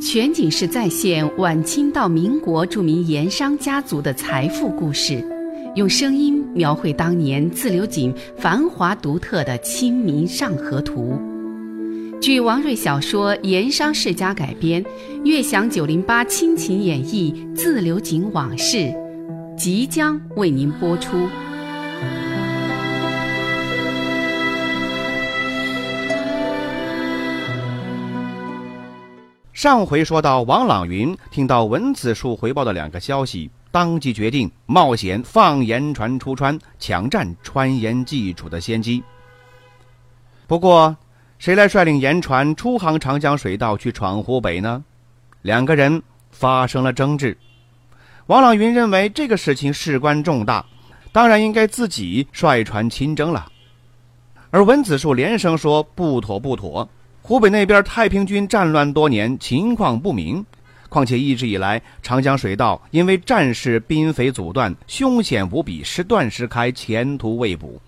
全景式再现晚清到民国著名盐商家族的财富故事，用声音描绘当年自流井繁华独特的《清明上河图》。据王瑞小说《盐商世家》改编，悦享九零八亲情演绎自流井往事，即将为您播出。上回说到，王朗云听到文子树回报的两个消息，当即决定冒险放盐船出川，抢占川盐济储的先机。不过，谁来率领盐船出航长江水道去闯湖北呢？两个人发生了争执。王朗云认为这个事情事关重大，当然应该自己率船亲征了。而文子树连声说不妥不妥。湖北那边太平军战乱多年，情况不明。况且一直以来，长江水道因为战事兵匪阻断，凶险无比，时断时开，前途未卜。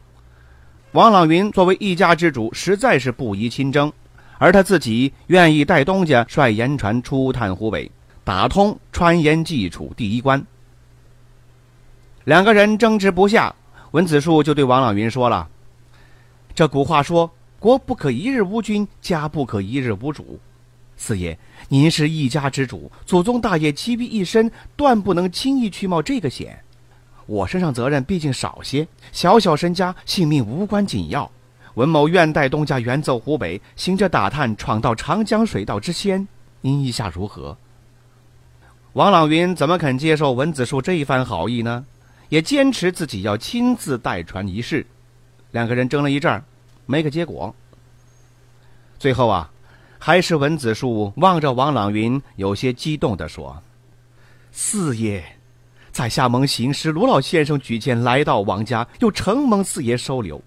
王朗云作为一家之主，实在是不宜亲征，而他自己愿意带东家率盐船出探湖北，打通川盐济储第一关。两个人争执不下，文子树就对王朗云说了：“这古话说。”国不可一日无君，家不可一日无主。四爷，您是一家之主，祖宗大业集于一身，断不能轻易去冒这个险。我身上责任毕竟少些，小小身家，性命无关紧要。文某愿带东家远走湖北，行者打探，闯到长江水道之先。您意下如何？王朗云怎么肯接受文子树这一番好意呢？也坚持自己要亲自带船一试。两个人争了一阵儿。没个结果。最后啊，还是文子树望着王朗云，有些激动地说：“四爷，在下蒙行师卢老先生举荐来到王家，又承蒙四爷收留。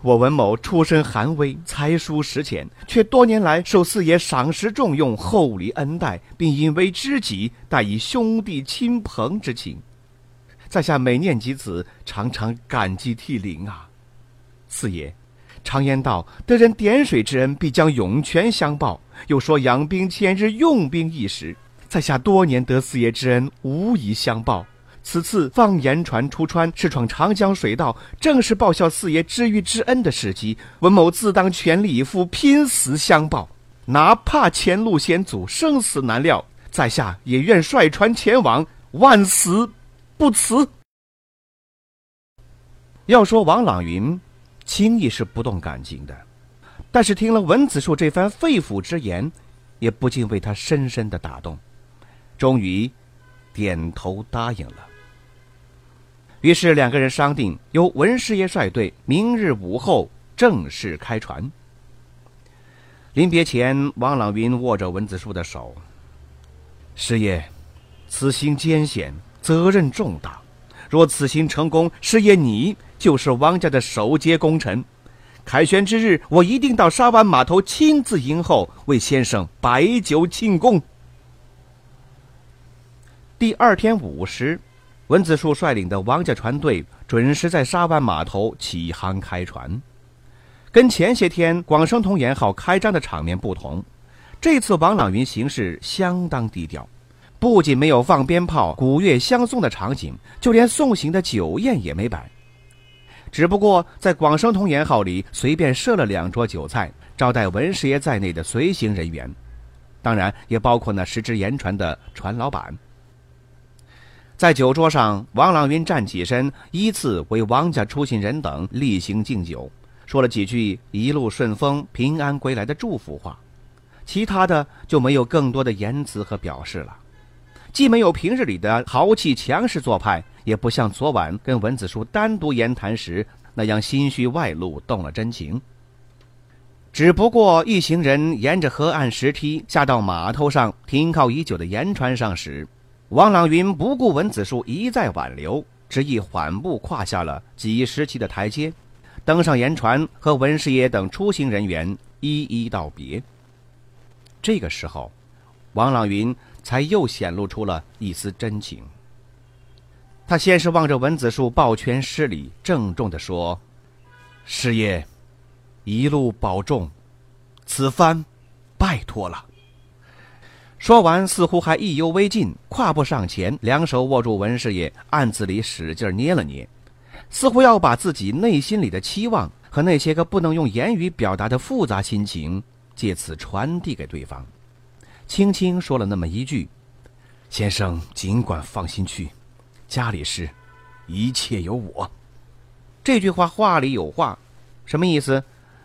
我文某出身寒微，才疏识浅，却多年来受四爷赏识重用，厚礼恩待，并因为知己，待以兄弟亲朋之情。在下每念及此，常常感激涕零啊，四爷。”常言道：“得人点水之恩，必将涌泉相报。”又说：“养兵千日，用兵一时。”在下多年得四爷之恩，无以相报。此次放盐船出川，试闯长江水道，正是报效四爷知遇之恩的时机。文某自当全力以赴，拼死相报。哪怕前路险阻，生死难料，在下也愿率船前往，万死不辞。要说王朗云。轻易是不动感情的，但是听了文子树这番肺腑之言，也不禁为他深深的打动，终于点头答应了。于是两个人商定，由文师爷率队，明日午后正式开船。临别前，王朗云握着文子树的手：“师爷，此行艰险，责任重大。若此行成功，师爷你……”就是王家的首阶功臣，凯旋之日，我一定到沙湾码头亲自迎候，为先生摆酒庆功。第二天午时，文子树率领的王家船队准时在沙湾码头起航开船。跟前些天广生通盐号开张的场面不同，这次王朗云行事相当低调，不仅没有放鞭炮、鼓乐相送的场景，就连送行的酒宴也没摆。只不过在广生通盐号里随便设了两桌酒菜，招待文师爷在内的随行人员，当然也包括那十只盐船的船老板。在酒桌上，王朗云站起身，依次为王家出行人等例行敬酒，说了几句一路顺风、平安归来的祝福话，其他的就没有更多的言辞和表示了。既没有平日里的豪气强势做派。也不像昨晚跟文子书单独言谈时那样心虚外露，动了真情。只不过一行人沿着河岸石梯下到码头上停靠已久的盐船上时，王朗云不顾文子树一再挽留，执意缓步跨下了几十级的台阶，登上盐船，和文师爷等出行人员一一道别。这个时候，王朗云才又显露出了一丝真情。他先是望着文子树抱拳施礼，郑重地说：“师爷，一路保重，此番拜托了。”说完，似乎还意犹未尽，跨步上前，两手握住文师爷，暗自里使劲捏了捏，似乎要把自己内心里的期望和那些个不能用言语表达的复杂心情，借此传递给对方。轻轻说了那么一句：“先生尽管放心去，家里事，一切有我。”这句话话里有话，什么意思？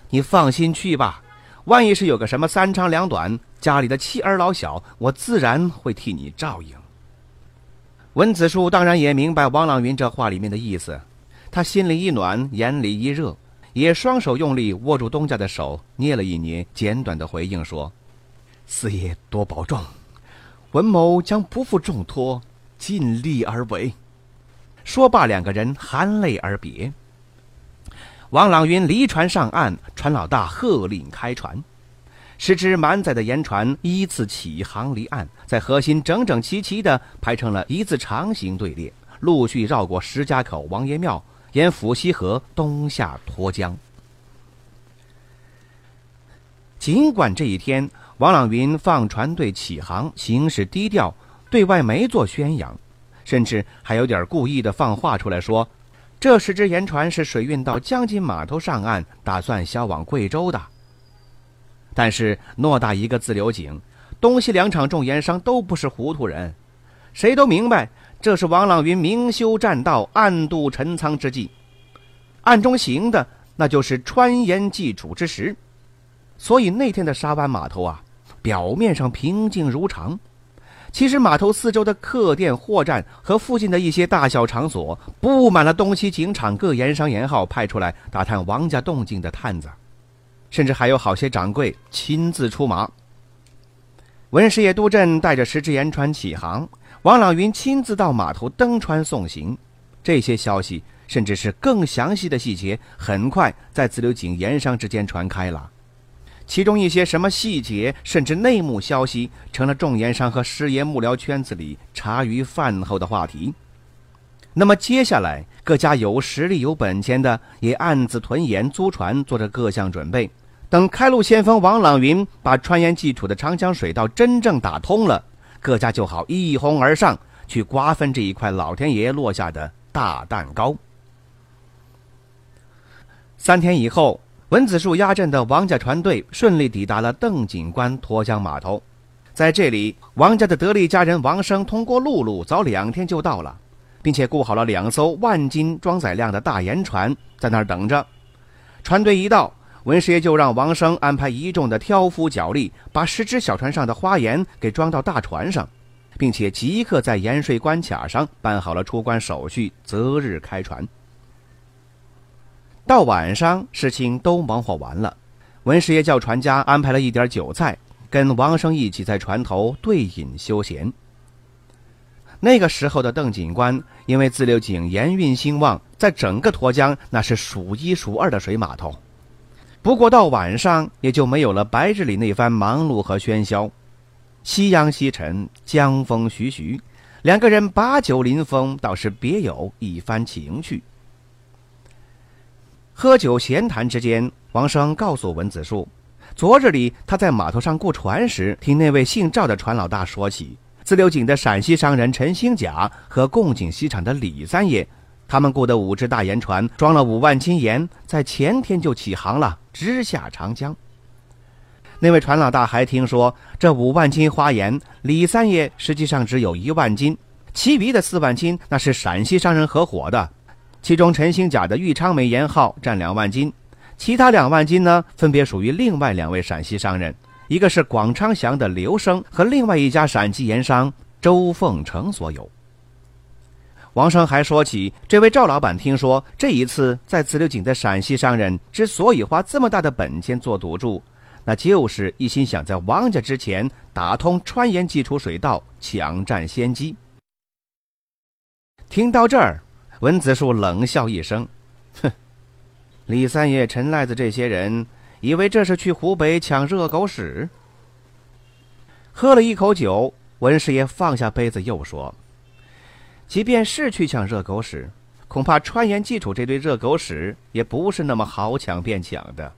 你放心去吧。万一是有个什么三长两短，家里的妻儿老小，我自然会替你照应。文子树当然也明白王朗云这话里面的意思，他心里一暖，眼里一热，也双手用力握住东家的手，捏了一捏，简短的回应说：“四爷多保重，文某将不负重托，尽力而为。”说罢，两个人含泪而别。王朗云离船上岸，船老大喝令开船。十只满载的盐船依次起航离岸，在河心整整齐齐地排成了一字长形队列，陆续绕过石家口王爷庙，沿府西河东下沱江。尽管这一天王朗云放船队起航，行事低调，对外没做宣扬，甚至还有点故意的放话出来说。这十只盐船是水运到江津码头上岸，打算销往贵州的。但是偌大一个自流井，东西两场重盐商都不是糊涂人，谁都明白这是王朗云明修栈道、暗度陈仓之计，暗中行的那就是川盐济楚之时。所以那天的沙湾码头啊，表面上平静如常。其实码头四周的客店、货站和附近的一些大小场所，布满了东西警场各盐商盐号派出来打探王家动静的探子，甚至还有好些掌柜亲自出马。文师爷督镇带着十只盐船起航，王朗云亲自到码头登船送行。这些消息，甚至是更详细的细节，很快在自流井盐商之间传开了。其中一些什么细节，甚至内幕消息，成了众盐商和师爷幕僚圈子里茶余饭后的话题。那么接下来，各家有实力、有本钱的，也暗自囤盐、租船，做着各项准备。等开路先锋王朗云把川盐济楚的长江水道真正打通了，各家就好一哄而上，去瓜分这一块老天爷落下的大蛋糕。三天以后。文子树压阵的王家船队顺利抵达了邓警官沱江码头，在这里，王家的得力家人王生通过陆路早两天就到了，并且雇好了两艘万斤装载量的大盐船在那儿等着。船队一到，文师爷就让王生安排一众的挑夫脚力，把十只小船上的花盐给装到大船上，并且即刻在盐税关卡上办好了出关手续，择日开船。到晚上，事情都忙活完了，文师爷叫船家安排了一点酒菜，跟王生一起在船头对饮休闲。那个时候的邓警官，因为自流井盐运兴旺，在整个沱江那是数一数二的水码头。不过到晚上，也就没有了白日里那番忙碌和喧嚣。夕阳西沉，江风徐徐，两个人把酒临风，倒是别有一番情趣。喝酒闲谈之间，王生告诉文子树，昨日里他在码头上雇船时，听那位姓赵的船老大说起，自流井的陕西商人陈兴甲和贡井西厂的李三爷，他们雇的五只大盐船装了五万斤盐，在前天就起航了，直下长江。那位船老大还听说，这五万斤花盐，李三爷实际上只有一万斤，其余的四万斤那是陕西商人合伙的。其中陈兴甲的玉昌梅盐号占两万斤，其他两万斤呢，分别属于另外两位陕西商人，一个是广昌祥的刘生和另外一家陕西盐商周凤成所有。王生还说起，这位赵老板听说这一次在自流井的陕西商人之所以花这么大的本钱做赌注，那就是一心想在王家之前打通川盐基础水道，抢占先机。听到这儿。文子树冷笑一声：“哼，李三爷、陈赖子这些人以为这是去湖北抢热狗屎。”喝了一口酒，文师爷放下杯子，又说：“即便是去抢热狗屎，恐怕川盐济楚这堆热狗屎也不是那么好抢便抢的。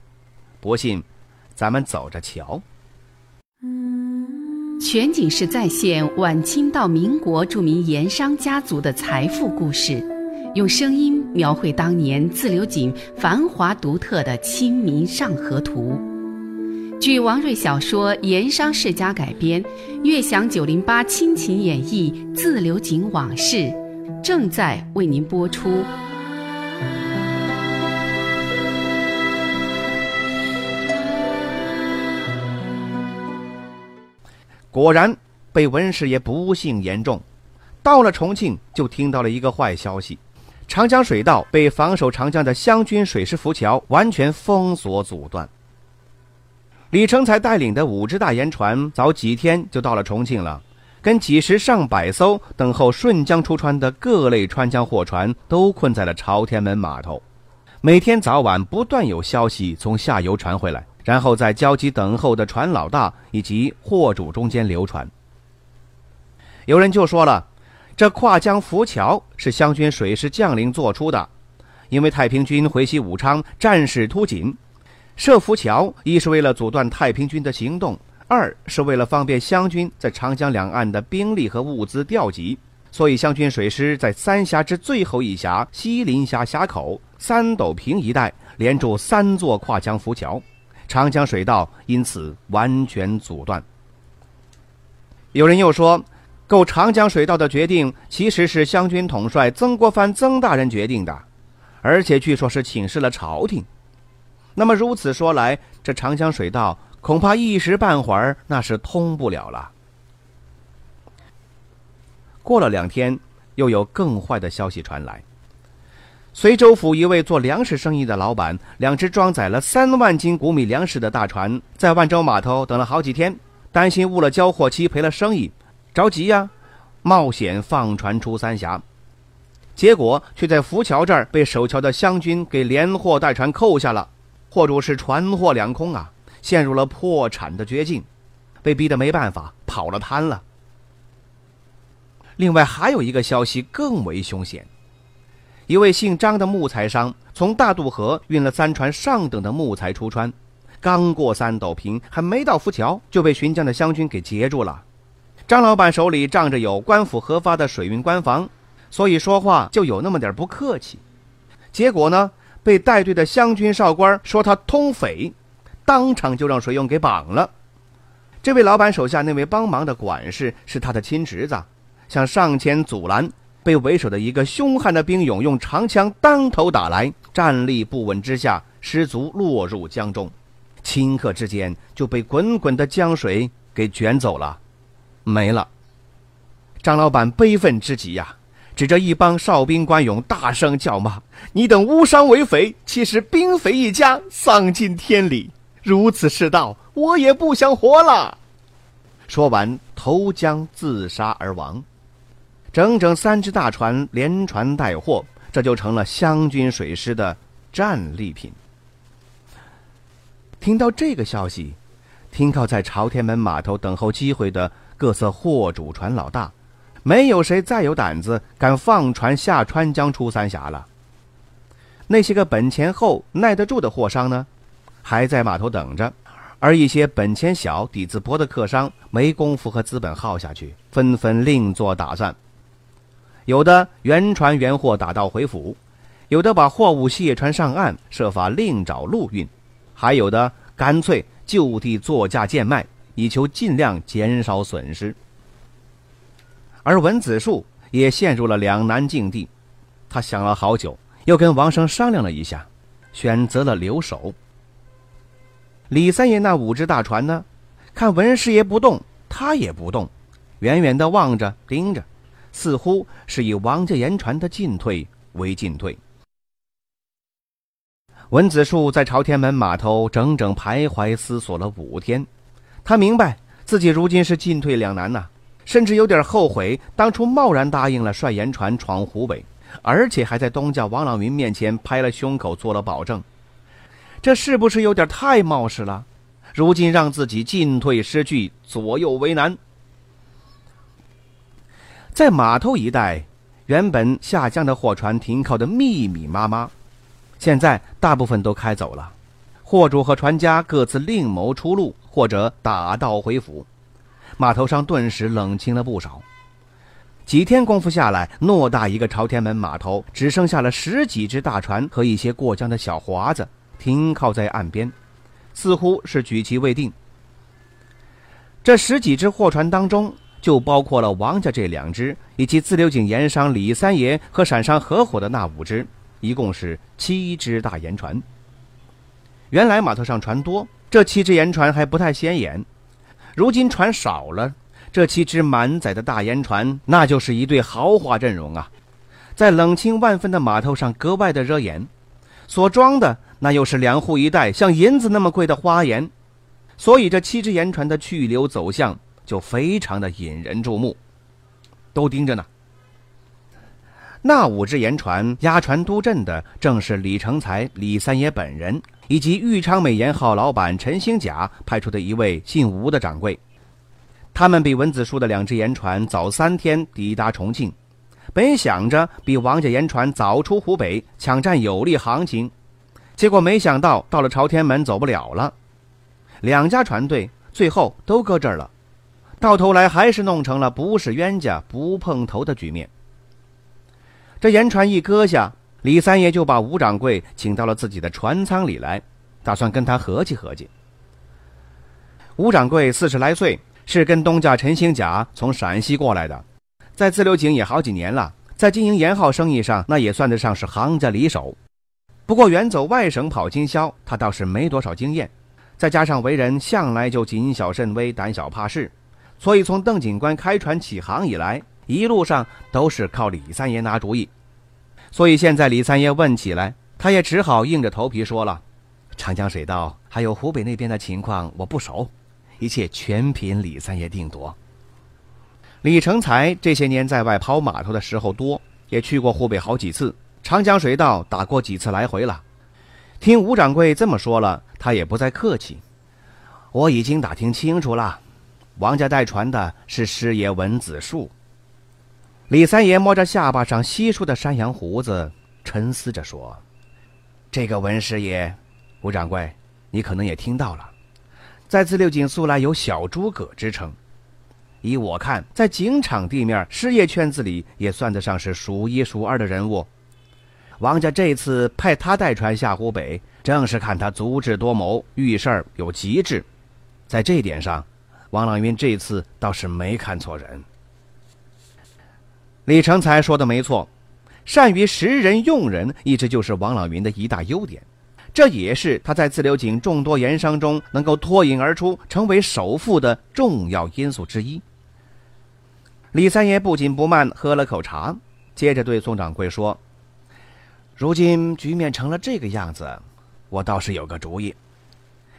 不信，咱们走着瞧。”。全景式再现晚清到民国著名盐商家族的财富故事，用声音描绘当年自流井繁华独特的《清明上河图》。据王瑞小说《盐商世家》改编，悦享九零八亲情演绎自流井往事，正在为您播出。果然，被文师爷不幸言中。到了重庆，就听到了一个坏消息：长江水道被防守长江的湘军水师浮桥完全封锁阻断。李成才带领的五只大盐船早几天就到了重庆了，跟几十上百艘等候顺江出川的各类川江货船都困在了朝天门码头。每天早晚不断有消息从下游传回来。然后在焦急等候的船老大以及货主中间流传。有人就说了，这跨江浮桥是湘军水师将领做出的，因为太平军回袭武昌，战事突紧，设浮桥一是为了阻断太平军的行动，二是为了方便湘军在长江两岸的兵力和物资调集，所以湘军水师在三峡之最后一峡西林峡峡口三斗坪一带连筑三座跨江浮桥。长江水道因此完全阻断。有人又说，构长江水道的决定其实是湘军统帅曾国藩曾大人决定的，而且据说是请示了朝廷。那么如此说来，这长江水道恐怕一时半会儿那是通不了了。过了两天，又有更坏的消息传来。随州府一位做粮食生意的老板，两只装载了三万斤谷米粮食的大船，在万州码头等了好几天，担心误了交货期赔了生意，着急呀，冒险放船出三峡，结果却在浮桥这儿被守桥的湘军给连货带船扣下了，货主是船货两空啊，陷入了破产的绝境，被逼得没办法跑了瘫了。另外还有一个消息更为凶险。一位姓张的木材商从大渡河运了三船上等的木材出川，刚过三斗坪，还没到浮桥，就被巡江的湘军给截住了。张老板手里仗着有官府核发的水运官房，所以说话就有那么点不客气。结果呢，被带队的湘军少官说他通匪，当场就让水勇给绑了。这位老板手下那位帮忙的管事是他的亲侄子，想上前阻拦。被为首的一个凶悍的兵勇用长枪当头打来，站立不稳之下，失足落入江中，顷刻之间就被滚滚的江水给卷走了，没了。张老板悲愤之极呀，指着一帮哨兵官勇大声叫骂：“你等无伤为匪，岂使兵匪一家丧尽天理？如此世道，我也不想活了。”说完，投江自杀而亡。整整三只大船连船带货，这就成了湘军水师的战利品。听到这个消息，停靠在朝天门码头等候机会的各色货主船老大，没有谁再有胆子敢放船下川江出三峡了。那些个本钱厚、耐得住的货商呢，还在码头等着；而一些本钱小、底子薄的客商，没工夫和资本耗下去，纷纷另做打算。有的原船原货打道回府，有的把货物卸船上岸，设法另找陆运，还有的干脆就地作价贱卖，以求尽量减少损失。而文子树也陷入了两难境地，他想了好久，又跟王生商量了一下，选择了留守。李三爷那五只大船呢？看文师爷不动，他也不动，远远的望着，盯着。似乎是以王家盐船的进退为进退。文子树在朝天门码头整整徘徊思索了五天，他明白自己如今是进退两难呐，甚至有点后悔当初贸然答应了率盐船闯湖北，而且还在东家王朗云面前拍了胸口做了保证，这是不是有点太冒失了？如今让自己进退失据，左右为难。在码头一带，原本下江的货船停靠的密密麻麻，现在大部分都开走了，货主和船家各自另谋出路，或者打道回府。码头上顿时冷清了不少。几天功夫下来，偌大一个朝天门码头只剩下了十几只大船和一些过江的小划子停靠在岸边，似乎是举棋未定。这十几只货船当中，就包括了王家这两只，以及自流井盐商李三爷和陕商合伙的那五只，一共是七只大盐船。原来码头上船多，这七只盐船还不太显眼。如今船少了，这七只满载的大盐船，那就是一对豪华阵容啊！在冷清万分的码头上格外的惹眼，所装的那又是两户一带像银子那么贵的花盐，所以这七只盐船的去留走向就非常的引人注目，都盯着呢。那五只盐船押船督阵的正是李成才、李三爷本人。以及裕昌美盐号老板陈兴甲派出的一位姓吴的掌柜，他们比文子树的两只盐船早三天抵达重庆，本想着比王家盐船早出湖北抢占有利行情，结果没想到到了朝天门走不了了，两家船队最后都搁这儿了，到头来还是弄成了不是冤家不碰头的局面。这盐船一搁下。李三爷就把吴掌柜请到了自己的船舱里来，打算跟他合计合计。吴掌柜四十来岁，是跟东家陈兴甲从陕西过来的，在自流井也好几年了，在经营盐号生意上，那也算得上是行家里手。不过远走外省跑经销，他倒是没多少经验，再加上为人向来就谨小慎微、胆小怕事，所以从邓警官开船起航以来，一路上都是靠李三爷拿主意。所以现在李三爷问起来，他也只好硬着头皮说了：“长江水道还有湖北那边的情况我不熟，一切全凭李三爷定夺。”李成才这些年在外跑码头的时候多，也去过湖北好几次，长江水道打过几次来回了。听吴掌柜这么说了，他也不再客气：“我已经打听清楚了，王家带船的是师爷文子树。”李三爷摸着下巴上稀疏的山羊胡子，沉思着说：“这个文师爷，吴掌柜，你可能也听到了，在自六井素来有小诸葛之称。依我看，在警场地面事业圈子里，也算得上是数一数二的人物。王家这次派他带船下湖北，正是看他足智多谋，遇事儿有极致。在这一点上，王朗云这次倒是没看错人。”李成才说的没错，善于识人用人，一直就是王朗云的一大优点，这也是他在自流井众多盐商中能够脱颖而出，成为首富的重要因素之一。李三爷不紧不慢喝了口茶，接着对宋掌柜说：“如今局面成了这个样子，我倒是有个主意。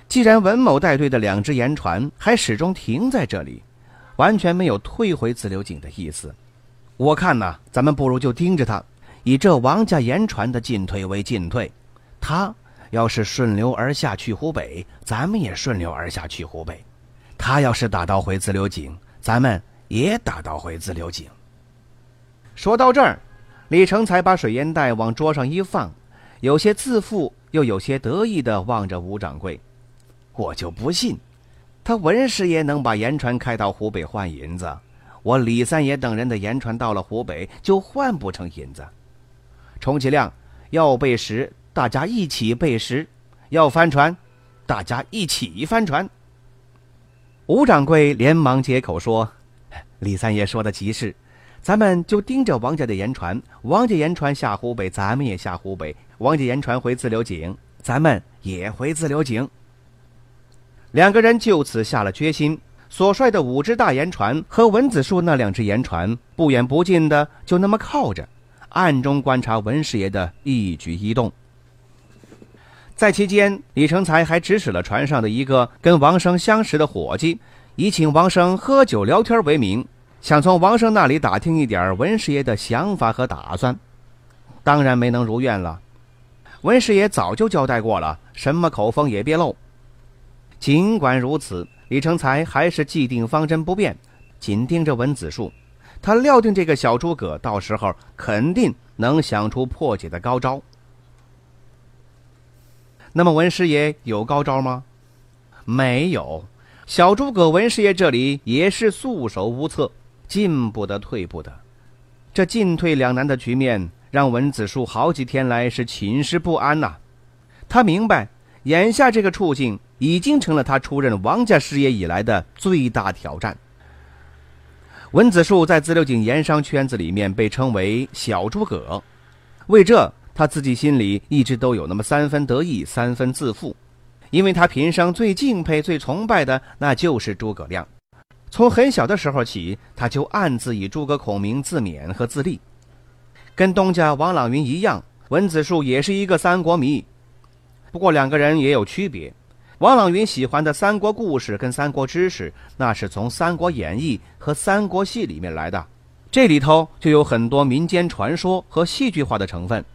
既然文某带队的两只盐船还始终停在这里，完全没有退回自流井的意思。”我看呐，咱们不如就盯着他，以这王家盐船的进退为进退。他要是顺流而下去湖北，咱们也顺流而下去湖北；他要是打道回自流井，咱们也打道回自流井。说到这儿，李成才把水烟袋往桌上一放，有些自负又有些得意地望着吴掌柜。我就不信，他文师爷能把盐船开到湖北换银子。我李三爷等人的盐船到了湖北，就换不成银子。充其量要备时，大家一起备时；要翻船，大家一起翻船。吴掌柜连忙接口说：“李三爷说的极是，咱们就盯着王家的盐船。王家盐船下湖北，咱们也下湖北；王家盐船回自流井，咱们也回自流井。”两个人就此下了决心。所率的五只大盐船和文子树那两只盐船不远不近的就那么靠着，暗中观察文师爷的一举一动。在期间，李成才还指使了船上的一个跟王生相识的伙计，以请王生喝酒聊天为名，想从王生那里打听一点文师爷的想法和打算。当然没能如愿了。文师爷早就交代过了，什么口风也别漏。尽管如此。李成才还是既定方针不变，紧盯着文子树。他料定这个小诸葛到时候肯定能想出破解的高招。那么文师爷有高招吗？没有，小诸葛文师爷这里也是束手无策，进不得退不得。这进退两难的局面，让文子树好几天来是寝食不安呐。他明白，眼下这个处境已经成了他出任王家师爷以来的最大挑战。文子树在自流井盐商圈子里面被称为“小诸葛”，为这他自己心里一直都有那么三分得意，三分自负，因为他平生最敬佩、最崇拜的那就是诸葛亮。从很小的时候起，他就暗自以诸葛孔明自勉和自立。跟东家王朗云一样，文子树也是一个三国迷。不过两个人也有区别。王朗云喜欢的三国故事跟三国知识，那是从《三国演义》和《三国戏》里面来的，这里头就有很多民间传说和戏剧化的成分。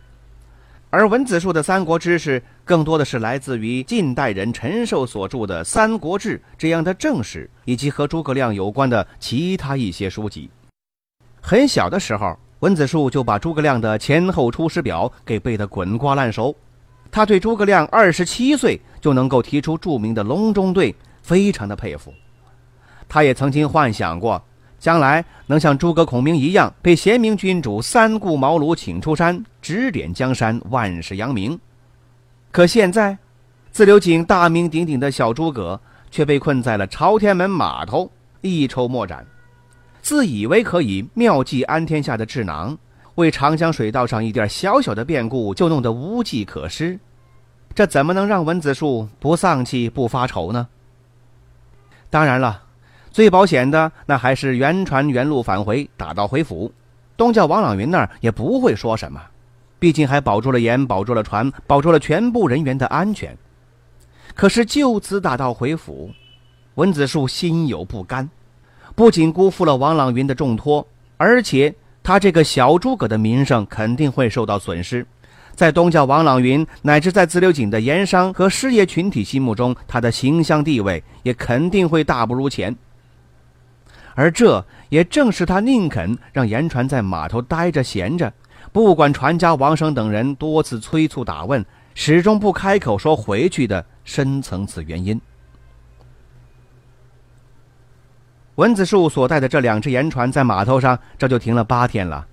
而文子树的三国知识更多的是来自于近代人陈寿所著的《三国志》这样的正史，以及和诸葛亮有关的其他一些书籍。很小的时候，文子树就把诸葛亮的前后出师表给背得滚瓜烂熟。他对诸葛亮二十七岁就能够提出著名的隆中对非常的佩服。他也曾经幻想过。将来能像诸葛孔明一样，被贤明君主三顾茅庐请出山，指点江山，万世扬名。可现在，自流井大名鼎鼎的小诸葛却被困在了朝天门码头，一筹莫展。自以为可以妙计安天下的智囊，为长江水道上一点小小的变故就弄得无计可施，这怎么能让文子树不丧气、不发愁呢？当然了。最保险的那还是原船原路返回，打道回府。东叫王朗云那儿也不会说什么，毕竟还保住了盐，保住了船，保住了全部人员的安全。可是就此打道回府，文子树心有不甘，不仅辜负了王朗云的重托，而且他这个小诸葛的名声肯定会受到损失。在东家王朗云乃至在自流井的盐商和失业群体心目中，他的形象地位也肯定会大不如前。而这也正是他宁肯让盐船在码头待着闲着，不管船家王生等人多次催促打问，始终不开口说回去的深层次原因。文子树所带的这两只盐船在码头上，这就停了八天了。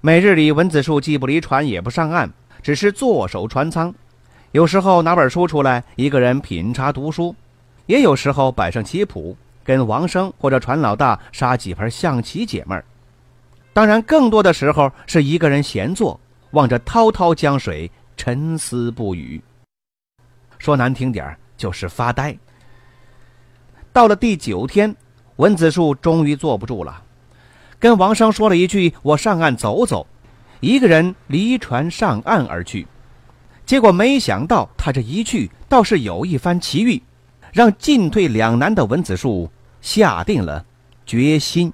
每日里，文子树既不离船，也不上岸，只是坐守船舱。有时候拿本书出来，一个人品茶读书；也有时候摆上棋谱。跟王生或者船老大杀几盘象棋解闷儿，当然更多的时候是一个人闲坐，望着滔滔江水，沉思不语。说难听点儿就是发呆。到了第九天，文子树终于坐不住了，跟王生说了一句：“我上岸走走。”一个人离船上岸而去。结果没想到，他这一去倒是有一番奇遇。让进退两难的文子树下定了决心。